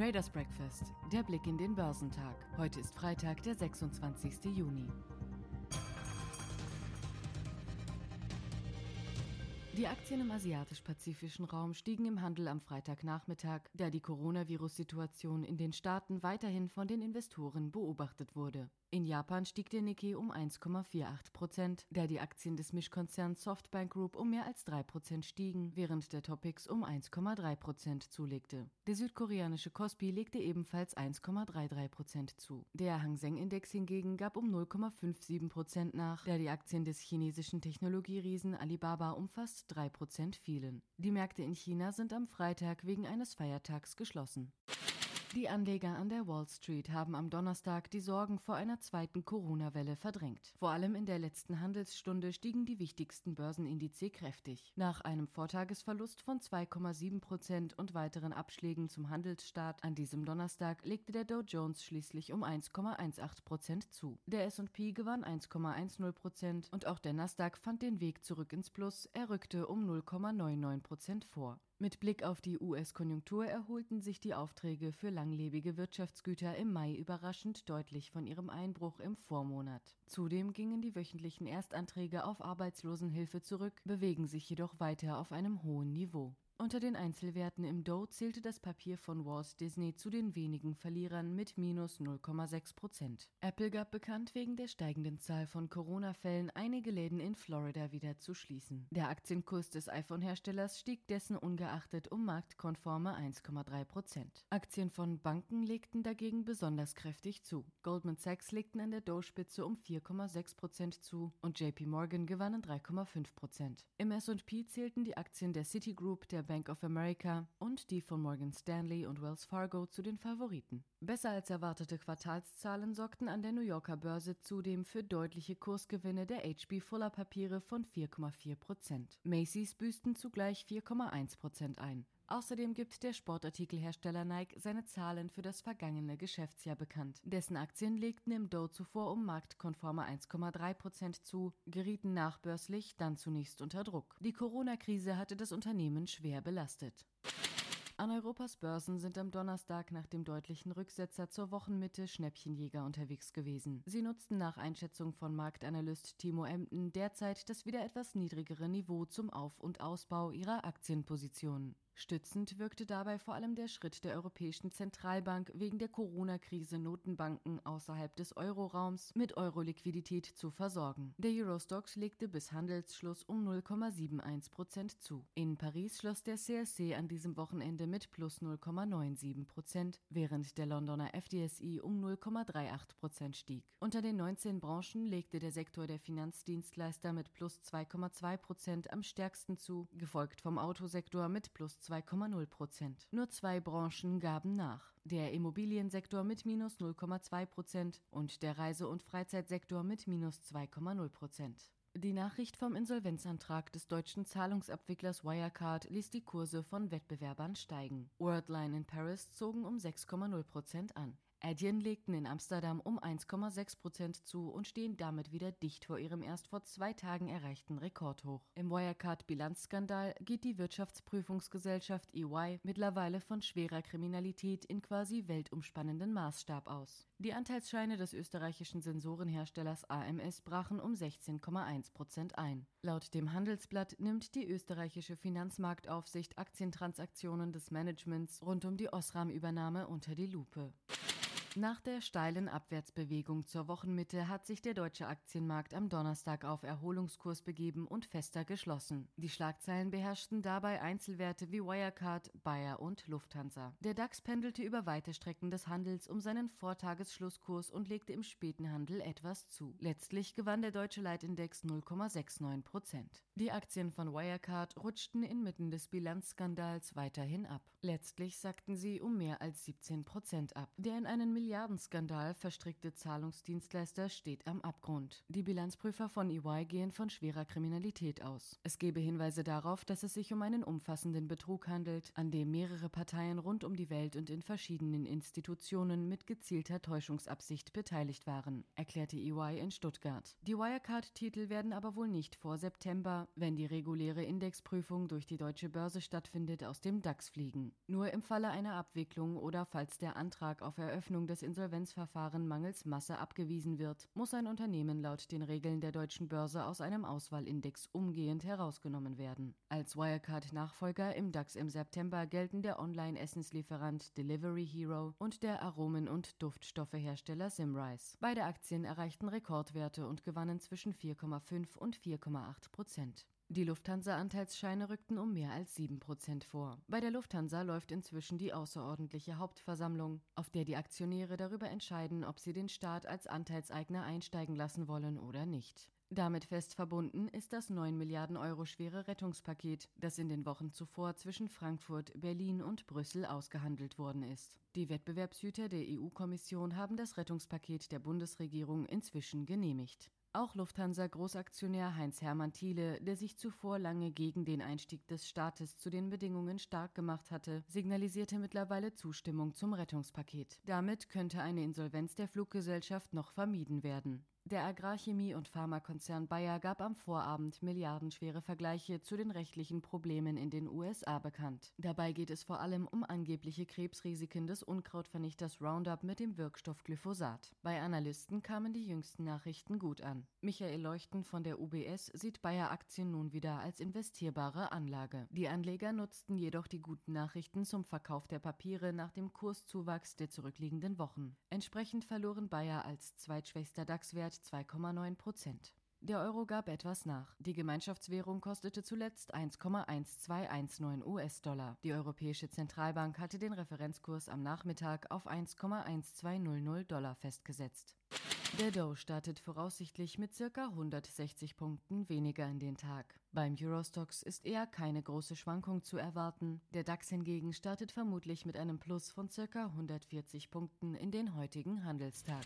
Traders Breakfast, der Blick in den Börsentag. Heute ist Freitag, der 26. Juni. Die Aktien im asiatisch-pazifischen Raum stiegen im Handel am Freitagnachmittag, da die Coronavirus-Situation in den Staaten weiterhin von den Investoren beobachtet wurde. In Japan stieg der Nikkei um 1,48 Prozent, da die Aktien des Mischkonzerns Softbank Group um mehr als 3 Prozent stiegen, während der Topix um 1,3 Prozent zulegte. Der südkoreanische Kospi legte ebenfalls 1,33 Prozent zu. Der Hang Seng Index hingegen gab um 0,57 Prozent nach, da die Aktien des chinesischen Technologieriesen Alibaba um fast 3 Prozent fielen. Die Märkte in China sind am Freitag wegen eines Feiertags geschlossen. Die Anleger an der Wall Street haben am Donnerstag die Sorgen vor einer zweiten Corona-Welle verdrängt. Vor allem in der letzten Handelsstunde stiegen die wichtigsten Börsenindizes kräftig. Nach einem Vortagesverlust von 2,7 Prozent und weiteren Abschlägen zum Handelsstart an diesem Donnerstag legte der Dow Jones schließlich um 1,18 Prozent zu. Der S&P gewann 1,10 Prozent und auch der Nasdaq fand den Weg zurück ins Plus. Er rückte um 0,99 Prozent vor. Mit Blick auf die US-Konjunktur erholten sich die Aufträge für langlebige Wirtschaftsgüter im Mai überraschend deutlich von ihrem Einbruch im Vormonat. Zudem gingen die wöchentlichen Erstanträge auf Arbeitslosenhilfe zurück, bewegen sich jedoch weiter auf einem hohen Niveau. Unter den Einzelwerten im Dow zählte das Papier von Walt Disney zu den wenigen Verlierern mit minus 0,6 Prozent. Apple gab bekannt, wegen der steigenden Zahl von Corona-Fällen einige Läden in Florida wieder zu schließen. Der Aktienkurs des iPhone-Herstellers stieg dessen ungeachtet um marktkonforme 1,3 Prozent. Aktien von Banken legten dagegen besonders kräftig zu. Goldman Sachs legten an der Dow-Spitze um 4,6 Prozent zu und JP Morgan gewannen 3,5 Prozent. Im S&P zählten die Aktien der Citigroup, der Bank of America und die von Morgan Stanley und Wells Fargo zu den Favoriten. Besser als erwartete Quartalszahlen sorgten an der New Yorker Börse zudem für deutliche Kursgewinne der HB Fuller Papiere von 4,4 Prozent. Macy's büßten zugleich 4,1 Prozent ein. Außerdem gibt der Sportartikelhersteller Nike seine Zahlen für das vergangene Geschäftsjahr bekannt. Dessen Aktien legten im Dow zuvor um marktkonforme 1,3 Prozent zu, gerieten nachbörslich dann zunächst unter Druck. Die Corona-Krise hatte das Unternehmen schwer belastet. An Europas Börsen sind am Donnerstag nach dem deutlichen Rücksetzer zur Wochenmitte Schnäppchenjäger unterwegs gewesen. Sie nutzten nach Einschätzung von Marktanalyst Timo Emden derzeit das wieder etwas niedrigere Niveau zum Auf- und Ausbau ihrer Aktienpositionen. Stützend wirkte dabei vor allem der Schritt der Europäischen Zentralbank wegen der Corona-Krise Notenbanken außerhalb des Euroraums mit Euro-Liquidität zu versorgen. Der Eurostox legte bis Handelsschluss um 0,71 Prozent zu. In Paris schloss der CSC an diesem Wochenende mit plus 0,97 Prozent, während der Londoner FDSI um 0,38 Prozent stieg. Unter den 19 Branchen legte der Sektor der Finanzdienstleister mit plus 2,2 Prozent am stärksten zu, gefolgt vom Autosektor mit plus 2,0 Prozent. Nur zwei Branchen gaben nach. Der Immobiliensektor mit minus 0,2 Prozent und der Reise- und Freizeitsektor mit minus 2,0 Prozent. Die Nachricht vom Insolvenzantrag des deutschen Zahlungsabwicklers Wirecard ließ die Kurse von Wettbewerbern steigen. Worldline in Paris zogen um 6,0 Prozent an. Adyen legten in Amsterdam um 1,6 Prozent zu und stehen damit wieder dicht vor ihrem erst vor zwei Tagen erreichten Rekordhoch. Im Wirecard-Bilanzskandal geht die Wirtschaftsprüfungsgesellschaft EY mittlerweile von schwerer Kriminalität in quasi weltumspannenden Maßstab aus. Die Anteilsscheine des österreichischen Sensorenherstellers AMS brachen um 16,1 Prozent ein. Laut dem Handelsblatt nimmt die österreichische Finanzmarktaufsicht Aktientransaktionen des Managements rund um die Osram-Übernahme unter die Lupe. Nach der steilen Abwärtsbewegung zur Wochenmitte hat sich der deutsche Aktienmarkt am Donnerstag auf Erholungskurs begeben und fester geschlossen. Die Schlagzeilen beherrschten dabei Einzelwerte wie Wirecard, Bayer und Lufthansa. Der DAX pendelte über weite Strecken des Handels um seinen Vortagesschlusskurs und legte im späten Handel etwas zu. Letztlich gewann der deutsche Leitindex 0,69 Prozent. Die Aktien von Wirecard rutschten inmitten des Bilanzskandals weiterhin ab. Letztlich sackten sie um mehr als 17 Prozent ab. Der in einen Milliardenskandal verstrickte Zahlungsdienstleister steht am Abgrund. Die Bilanzprüfer von EY gehen von schwerer Kriminalität aus. Es gebe Hinweise darauf, dass es sich um einen umfassenden Betrug handelt, an dem mehrere Parteien rund um die Welt und in verschiedenen Institutionen mit gezielter Täuschungsabsicht beteiligt waren, erklärte EY in Stuttgart. Die Wirecard-Titel werden aber wohl nicht vor September, wenn die reguläre Indexprüfung durch die deutsche Börse stattfindet, aus dem DAX fliegen. Nur im Falle einer Abwicklung oder falls der Antrag auf Eröffnung des Insolvenzverfahrens mangels Masse abgewiesen wird, muss ein Unternehmen laut den Regeln der deutschen Börse aus einem Auswahlindex umgehend herausgenommen werden. Als Wirecard-Nachfolger im DAX im September gelten der Online-Essenslieferant Delivery Hero und der Aromen- und Duftstoffehersteller Simrise. Beide Aktien erreichten Rekordwerte und gewannen zwischen 4,5 und 4,8 Prozent. Die Lufthansa-Anteilsscheine rückten um mehr als 7% vor. Bei der Lufthansa läuft inzwischen die außerordentliche Hauptversammlung, auf der die Aktionäre darüber entscheiden, ob sie den Staat als Anteilseigner einsteigen lassen wollen oder nicht. Damit fest verbunden ist das 9 Milliarden Euro schwere Rettungspaket, das in den Wochen zuvor zwischen Frankfurt, Berlin und Brüssel ausgehandelt worden ist. Die Wettbewerbshüter der EU-Kommission haben das Rettungspaket der Bundesregierung inzwischen genehmigt. Auch Lufthansa-Großaktionär Heinz-Hermann Thiele, der sich zuvor lange gegen den Einstieg des Staates zu den Bedingungen stark gemacht hatte, signalisierte mittlerweile Zustimmung zum Rettungspaket. Damit könnte eine Insolvenz der Fluggesellschaft noch vermieden werden. Der Agrarchemie- und Pharmakonzern Bayer gab am Vorabend milliardenschwere Vergleiche zu den rechtlichen Problemen in den USA bekannt. Dabei geht es vor allem um angebliche Krebsrisiken des Unkrautvernichters Roundup mit dem Wirkstoff Glyphosat. Bei Analysten kamen die jüngsten Nachrichten gut an. Michael Leuchten von der UBS sieht Bayer Aktien nun wieder als investierbare Anlage. Die Anleger nutzten jedoch die guten Nachrichten zum Verkauf der Papiere nach dem Kurszuwachs der zurückliegenden Wochen. Entsprechend verloren Bayer als zweitschwächster DAX-Wert 2,9 Prozent. Der Euro gab etwas nach. Die Gemeinschaftswährung kostete zuletzt 1,1219 US-Dollar. Die Europäische Zentralbank hatte den Referenzkurs am Nachmittag auf 1,1200 Dollar festgesetzt. Der Dow startet voraussichtlich mit ca. 160 Punkten weniger in den Tag. Beim Eurostox ist eher keine große Schwankung zu erwarten. Der DAX hingegen startet vermutlich mit einem Plus von ca. 140 Punkten in den heutigen Handelstag.